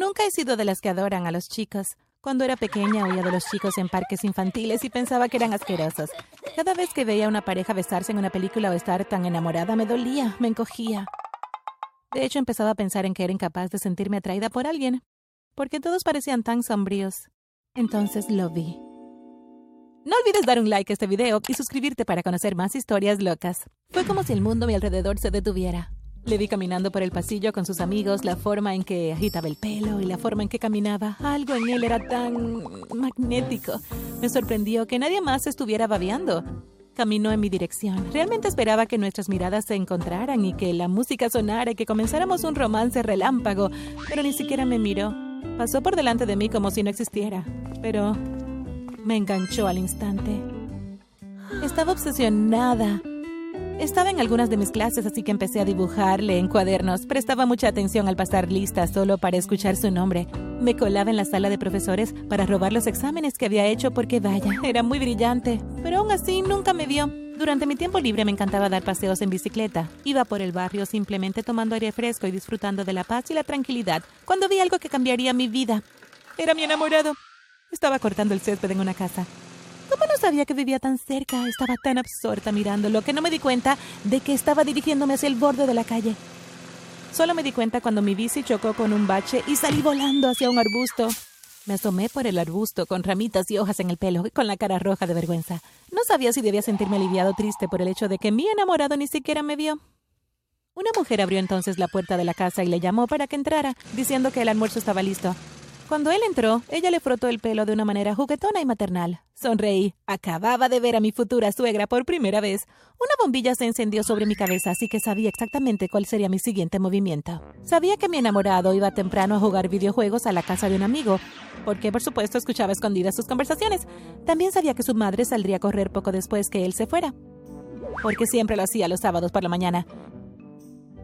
Nunca he sido de las que adoran a los chicos. Cuando era pequeña oía de los chicos en parques infantiles y pensaba que eran asquerosos. Cada vez que veía a una pareja besarse en una película o estar tan enamorada me dolía, me encogía. De hecho, empezaba a pensar en que era incapaz de sentirme atraída por alguien, porque todos parecían tan sombríos. Entonces lo vi. No olvides dar un like a este video y suscribirte para conocer más historias locas. Fue como si el mundo a mi alrededor se detuviera. Le vi caminando por el pasillo con sus amigos, la forma en que agitaba el pelo y la forma en que caminaba. Algo en él era tan magnético. Me sorprendió que nadie más estuviera babeando. Caminó en mi dirección. Realmente esperaba que nuestras miradas se encontraran y que la música sonara y que comenzáramos un romance relámpago, pero ni siquiera me miró. Pasó por delante de mí como si no existiera, pero me enganchó al instante. Estaba obsesionada estaba en algunas de mis clases, así que empecé a dibujarle en cuadernos. Prestaba mucha atención al pasar lista solo para escuchar su nombre. Me colaba en la sala de profesores para robar los exámenes que había hecho porque, vaya, era muy brillante. Pero aún así nunca me vio. Durante mi tiempo libre me encantaba dar paseos en bicicleta. Iba por el barrio simplemente tomando aire fresco y disfrutando de la paz y la tranquilidad cuando vi algo que cambiaría mi vida. Era mi enamorado. Estaba cortando el césped en una casa. ¿Cómo no sabía que vivía tan cerca? Estaba tan absorta mirándolo que no me di cuenta de que estaba dirigiéndome hacia el borde de la calle. Solo me di cuenta cuando mi bici chocó con un bache y salí volando hacia un arbusto. Me asomé por el arbusto con ramitas y hojas en el pelo y con la cara roja de vergüenza. No sabía si debía sentirme aliviado o triste por el hecho de que mi enamorado ni siquiera me vio. Una mujer abrió entonces la puerta de la casa y le llamó para que entrara, diciendo que el almuerzo estaba listo. Cuando él entró, ella le frotó el pelo de una manera juguetona y maternal. Sonreí. Acababa de ver a mi futura suegra por primera vez. Una bombilla se encendió sobre mi cabeza, así que sabía exactamente cuál sería mi siguiente movimiento. Sabía que mi enamorado iba temprano a jugar videojuegos a la casa de un amigo, porque por supuesto escuchaba escondidas sus conversaciones. También sabía que su madre saldría a correr poco después que él se fuera, porque siempre lo hacía los sábados por la mañana.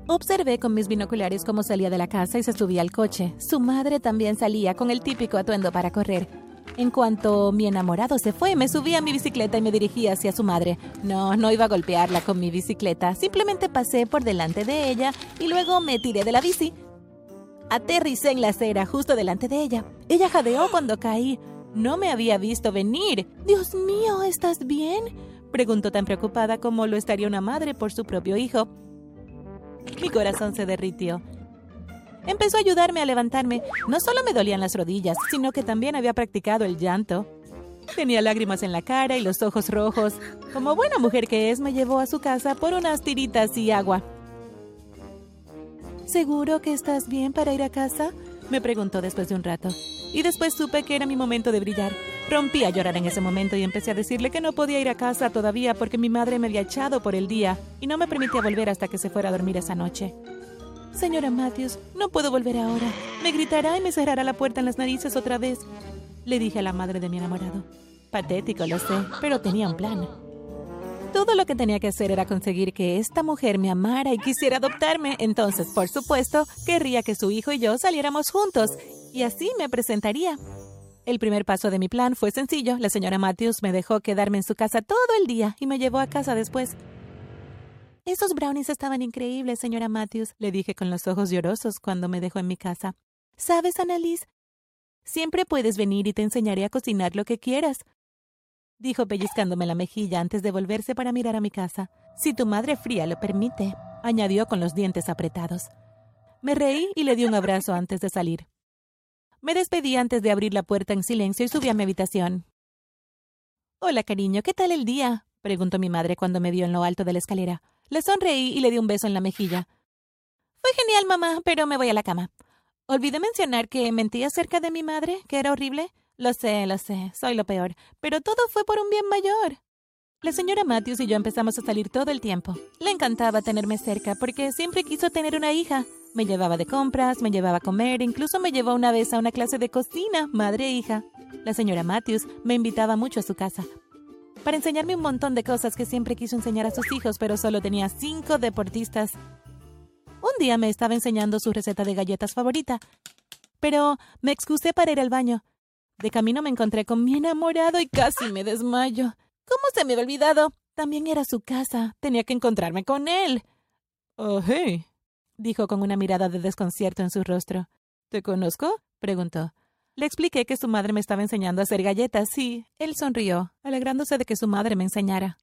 Observé con mis binoculares cómo salía de la casa y se subía al coche. Su madre también salía con el típico atuendo para correr. En cuanto mi enamorado se fue, me subí a mi bicicleta y me dirigí hacia su madre. No, no iba a golpearla con mi bicicleta, simplemente pasé por delante de ella y luego me tiré de la bici. Aterricé en la acera justo delante de ella. Ella jadeó cuando caí. No me había visto venir. Dios mío, ¿estás bien? Preguntó tan preocupada como lo estaría una madre por su propio hijo. Mi corazón se derritió. Empezó a ayudarme a levantarme. No solo me dolían las rodillas, sino que también había practicado el llanto. Tenía lágrimas en la cara y los ojos rojos. Como buena mujer que es, me llevó a su casa por unas tiritas y agua. ¿Seguro que estás bien para ir a casa? Me preguntó después de un rato. Y después supe que era mi momento de brillar. Rompí a llorar en ese momento y empecé a decirle que no podía ir a casa todavía porque mi madre me había echado por el día y no me permitía volver hasta que se fuera a dormir esa noche. Señora Matthews, no puedo volver ahora. Me gritará y me cerrará la puerta en las narices otra vez. Le dije a la madre de mi enamorado. Patético, lo sé, pero tenía un plan. Todo lo que tenía que hacer era conseguir que esta mujer me amara y quisiera adoptarme. Entonces, por supuesto, querría que su hijo y yo saliéramos juntos. Y así me presentaría. El primer paso de mi plan fue sencillo. La señora Matthews me dejó quedarme en su casa todo el día y me llevó a casa después. Esos brownies estaban increíbles, señora Matthews, le dije con los ojos llorosos cuando me dejó en mi casa. ¿Sabes, Annalise? Siempre puedes venir y te enseñaré a cocinar lo que quieras. Dijo pellizcándome la mejilla antes de volverse para mirar a mi casa. Si tu madre fría lo permite, añadió con los dientes apretados. Me reí y le di un abrazo antes de salir. Me despedí antes de abrir la puerta en silencio y subí a mi habitación. Hola, cariño, ¿qué tal el día? preguntó mi madre cuando me vio en lo alto de la escalera. Le sonreí y le di un beso en la mejilla. Fue genial, mamá, pero me voy a la cama. Olvidé mencionar que mentí acerca de mi madre, que era horrible. Lo sé, lo sé, soy lo peor, pero todo fue por un bien mayor. La señora Matthews y yo empezamos a salir todo el tiempo. Le encantaba tenerme cerca porque siempre quiso tener una hija. Me llevaba de compras, me llevaba a comer, incluso me llevó una vez a una clase de cocina, madre e hija. La señora Matthews me invitaba mucho a su casa para enseñarme un montón de cosas que siempre quiso enseñar a sus hijos, pero solo tenía cinco deportistas. Un día me estaba enseñando su receta de galletas favorita, pero me excusé para ir al baño. De camino me encontré con mi enamorado y casi me desmayo. ¿Cómo se me había olvidado? También era su casa. Tenía que encontrarme con él. Oh, dijo con una mirada de desconcierto en su rostro. ¿Te conozco? preguntó. Le expliqué que su madre me estaba enseñando a hacer galletas y él sonrió, alegrándose de que su madre me enseñara.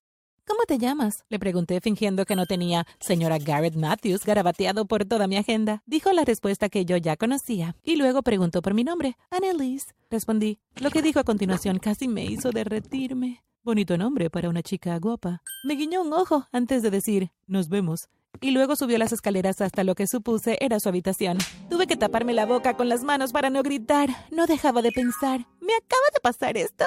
¿Cómo te llamas? Le pregunté fingiendo que no tenía señora Garrett Matthews garabateado por toda mi agenda. Dijo la respuesta que yo ya conocía y luego preguntó por mi nombre. Annalise. Respondí. Lo que dijo a continuación casi me hizo derretirme. Bonito nombre para una chica guapa. Me guiñó un ojo antes de decir nos vemos y luego subió las escaleras hasta lo que supuse era su habitación. Tuve que taparme la boca con las manos para no gritar. No dejaba de pensar. ¿Me acaba de pasar esto?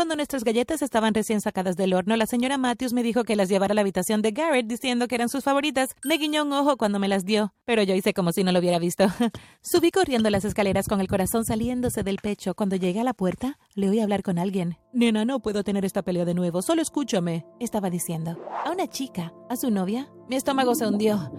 Cuando nuestras galletas estaban recién sacadas del horno, la señora Matthews me dijo que las llevara a la habitación de Garrett diciendo que eran sus favoritas. Me guiñó un ojo cuando me las dio, pero yo hice como si no lo hubiera visto. Subí corriendo las escaleras con el corazón saliéndose del pecho. Cuando llegué a la puerta, le oí hablar con alguien. Nena, no puedo tener esta pelea de nuevo, solo escúchame, estaba diciendo. A una chica, a su novia. Mi estómago se hundió.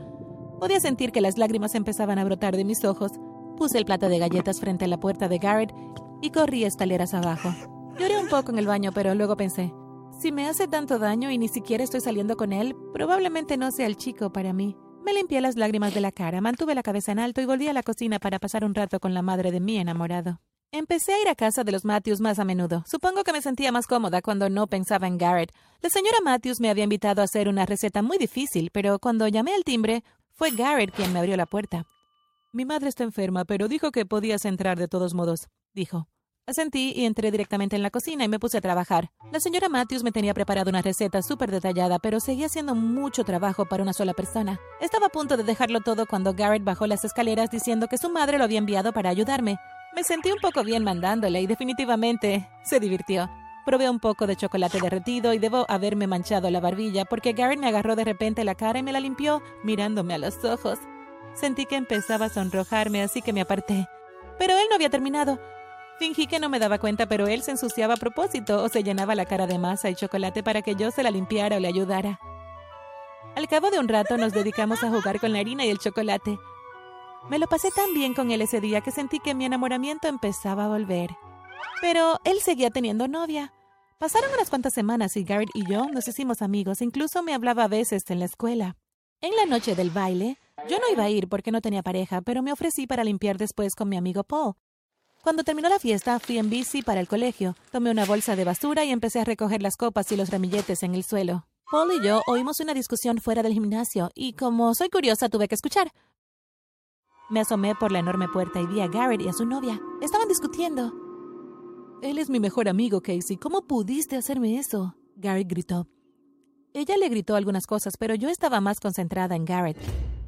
Podía sentir que las lágrimas empezaban a brotar de mis ojos. Puse el plato de galletas frente a la puerta de Garrett y corrí escaleras abajo. Lloré un poco en el baño, pero luego pensé, si me hace tanto daño y ni siquiera estoy saliendo con él, probablemente no sea el chico para mí. Me limpié las lágrimas de la cara, mantuve la cabeza en alto y volví a la cocina para pasar un rato con la madre de mi enamorado. Empecé a ir a casa de los Matthews más a menudo. Supongo que me sentía más cómoda cuando no pensaba en Garrett. La señora Matthews me había invitado a hacer una receta muy difícil, pero cuando llamé al timbre, fue Garrett quien me abrió la puerta. Mi madre está enferma, pero dijo que podías entrar de todos modos, dijo. Asentí y entré directamente en la cocina y me puse a trabajar. La señora Matthews me tenía preparado una receta súper detallada, pero seguía haciendo mucho trabajo para una sola persona. Estaba a punto de dejarlo todo cuando Garrett bajó las escaleras diciendo que su madre lo había enviado para ayudarme. Me sentí un poco bien mandándole y definitivamente se divirtió. Probé un poco de chocolate derretido y debo haberme manchado la barbilla porque Garrett me agarró de repente la cara y me la limpió mirándome a los ojos. Sentí que empezaba a sonrojarme, así que me aparté. Pero él no había terminado. Fingí que no me daba cuenta, pero él se ensuciaba a propósito o se llenaba la cara de masa y chocolate para que yo se la limpiara o le ayudara. Al cabo de un rato nos dedicamos a jugar con la harina y el chocolate. Me lo pasé tan bien con él ese día que sentí que mi enamoramiento empezaba a volver. Pero él seguía teniendo novia. Pasaron unas cuantas semanas y Garrett y yo nos hicimos amigos, incluso me hablaba a veces en la escuela. En la noche del baile, yo no iba a ir porque no tenía pareja, pero me ofrecí para limpiar después con mi amigo Paul. Cuando terminó la fiesta, fui en bici para el colegio, tomé una bolsa de basura y empecé a recoger las copas y los ramilletes en el suelo. Paul y yo oímos una discusión fuera del gimnasio y como soy curiosa tuve que escuchar. Me asomé por la enorme puerta y vi a Garrett y a su novia. Estaban discutiendo. Él es mi mejor amigo, Casey. ¿Cómo pudiste hacerme eso? Garrett gritó. Ella le gritó algunas cosas, pero yo estaba más concentrada en Garrett.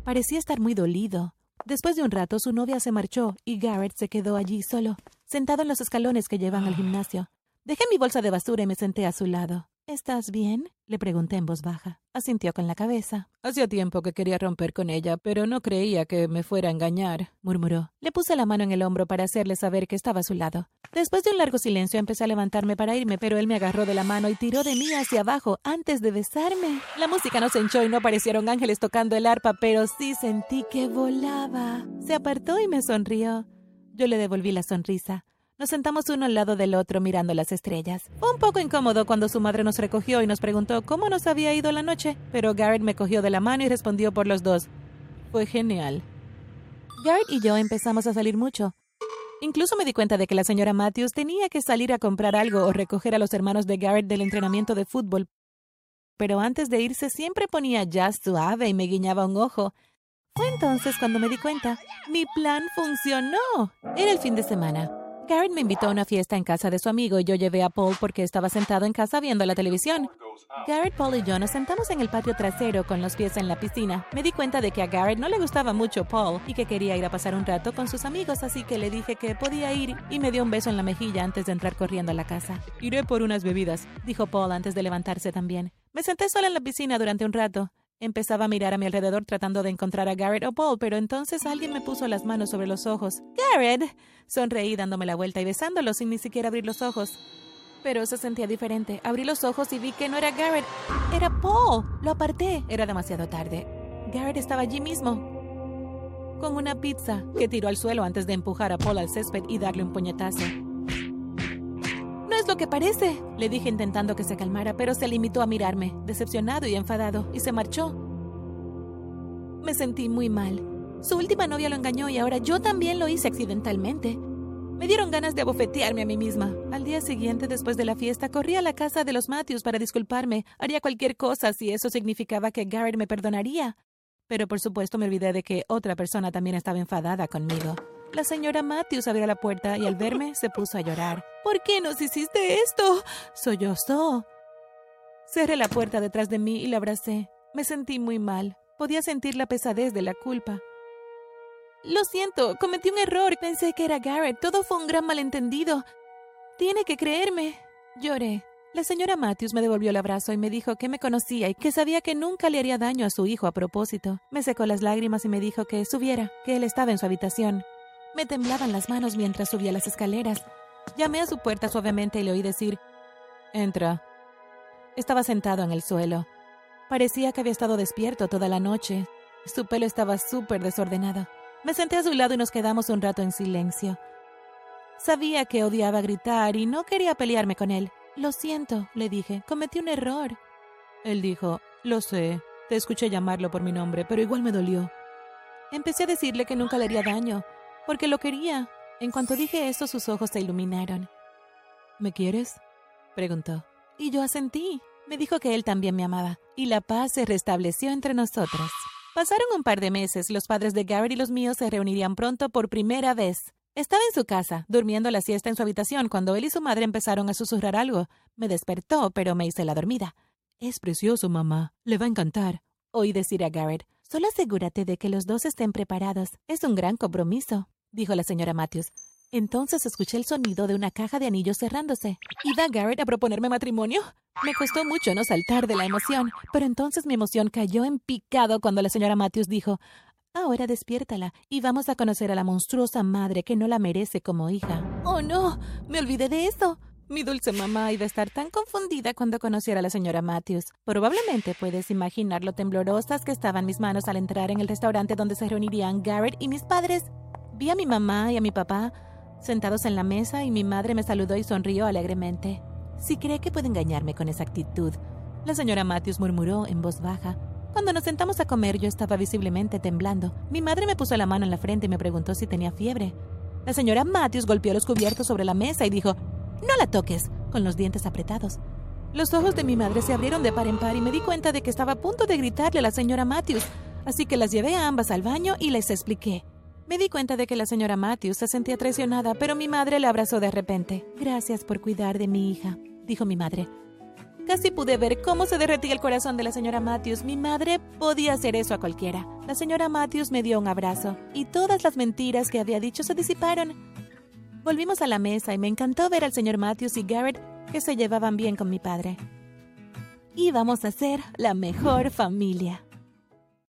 Parecía estar muy dolido. Después de un rato, su novia se marchó y Garrett se quedó allí solo, sentado en los escalones que llevan al gimnasio. Dejé mi bolsa de basura y me senté a su lado. ¿Estás bien? le pregunté en voz baja. Asintió con la cabeza. Hacía tiempo que quería romper con ella, pero no creía que me fuera a engañar, murmuró. Le puse la mano en el hombro para hacerle saber que estaba a su lado. Después de un largo silencio empecé a levantarme para irme, pero él me agarró de la mano y tiró de mí hacia abajo antes de besarme. La música no se hinchó y no aparecieron ángeles tocando el arpa, pero sí sentí que volaba. Se apartó y me sonrió. Yo le devolví la sonrisa. Nos sentamos uno al lado del otro mirando las estrellas. Fue un poco incómodo cuando su madre nos recogió y nos preguntó cómo nos había ido la noche, pero Garrett me cogió de la mano y respondió por los dos. Fue genial. Garrett y yo empezamos a salir mucho. Incluso me di cuenta de que la señora Matthews tenía que salir a comprar algo o recoger a los hermanos de Garrett del entrenamiento de fútbol. Pero antes de irse siempre ponía jazz suave y me guiñaba un ojo. Fue entonces cuando me di cuenta. Mi plan funcionó. Era el fin de semana. Garrett me invitó a una fiesta en casa de su amigo y yo llevé a Paul porque estaba sentado en casa viendo la televisión. Garrett, Paul y yo nos sentamos en el patio trasero con los pies en la piscina. Me di cuenta de que a Garrett no le gustaba mucho Paul y que quería ir a pasar un rato con sus amigos, así que le dije que podía ir y me dio un beso en la mejilla antes de entrar corriendo a la casa. Iré por unas bebidas, dijo Paul antes de levantarse también. Me senté sola en la piscina durante un rato. Empezaba a mirar a mi alrededor tratando de encontrar a Garrett o Paul, pero entonces alguien me puso las manos sobre los ojos. ¡Garrett! Sonreí dándome la vuelta y besándolo sin ni siquiera abrir los ojos. Pero se sentía diferente. Abrí los ojos y vi que no era Garrett, era Paul. Lo aparté. Era demasiado tarde. Garrett estaba allí mismo, con una pizza que tiró al suelo antes de empujar a Paul al césped y darle un puñetazo. Es lo que parece, le dije intentando que se calmara, pero se limitó a mirarme, decepcionado y enfadado, y se marchó. Me sentí muy mal. Su última novia lo engañó y ahora yo también lo hice accidentalmente. Me dieron ganas de abofetearme a mí misma. Al día siguiente, después de la fiesta, corrí a la casa de los Matthews para disculparme. Haría cualquier cosa si eso significaba que Garrett me perdonaría. Pero por supuesto me olvidé de que otra persona también estaba enfadada conmigo. La señora Matthews abrió la puerta y al verme se puso a llorar. ¿Por qué nos hiciste esto? Sollozó. Cerré la puerta detrás de mí y la abracé. Me sentí muy mal. Podía sentir la pesadez de la culpa. Lo siento, cometí un error. Pensé que era Garrett. Todo fue un gran malentendido. Tiene que creerme. Lloré. La señora Matthews me devolvió el abrazo y me dijo que me conocía y que sabía que nunca le haría daño a su hijo a propósito. Me secó las lágrimas y me dijo que subiera, que él estaba en su habitación. Me temblaban las manos mientras subía las escaleras. Llamé a su puerta suavemente y le oí decir, Entra. Estaba sentado en el suelo. Parecía que había estado despierto toda la noche. Su pelo estaba súper desordenado. Me senté a su lado y nos quedamos un rato en silencio. Sabía que odiaba gritar y no quería pelearme con él. Lo siento, le dije, cometí un error. Él dijo, lo sé, te escuché llamarlo por mi nombre, pero igual me dolió. Empecé a decirle que nunca le haría daño, porque lo quería. En cuanto dije eso, sus ojos se iluminaron. ¿Me quieres? preguntó. Y yo asentí. Me dijo que él también me amaba, y la paz se restableció entre nosotros. Pasaron un par de meses, los padres de Garrett y los míos se reunirían pronto por primera vez. Estaba en su casa, durmiendo la siesta en su habitación, cuando él y su madre empezaron a susurrar algo. Me despertó, pero me hice la dormida. Es precioso, mamá. Le va a encantar. Oí decir a Garrett. Solo asegúrate de que los dos estén preparados. Es un gran compromiso, dijo la señora Matthews. Entonces escuché el sonido de una caja de anillos cerrándose. ¿Iba Garrett a proponerme matrimonio? Me costó mucho no saltar de la emoción, pero entonces mi emoción cayó en picado cuando la señora Matthews dijo Ahora despiértala y vamos a conocer a la monstruosa madre que no la merece como hija. ¡Oh, no! Me olvidé de eso. Mi dulce mamá iba a estar tan confundida cuando conociera a la señora Matthews. Probablemente puedes imaginar lo temblorosas que estaban mis manos al entrar en el restaurante donde se reunirían Garrett y mis padres. Vi a mi mamá y a mi papá sentados en la mesa y mi madre me saludó y sonrió alegremente. Si cree que puede engañarme con esa actitud, la señora Matthews murmuró en voz baja. Cuando nos sentamos a comer yo estaba visiblemente temblando. Mi madre me puso la mano en la frente y me preguntó si tenía fiebre. La señora Matthews golpeó los cubiertos sobre la mesa y dijo, No la toques, con los dientes apretados. Los ojos de mi madre se abrieron de par en par y me di cuenta de que estaba a punto de gritarle a la señora Matthews, así que las llevé a ambas al baño y les expliqué. Me di cuenta de que la señora Matthews se sentía traicionada, pero mi madre la abrazó de repente. Gracias por cuidar de mi hija, dijo mi madre. Casi pude ver cómo se derretía el corazón de la señora Matthews. Mi madre podía hacer eso a cualquiera. La señora Matthews me dio un abrazo y todas las mentiras que había dicho se disiparon. Volvimos a la mesa y me encantó ver al señor Matthews y Garrett que se llevaban bien con mi padre. Íbamos a ser la mejor familia.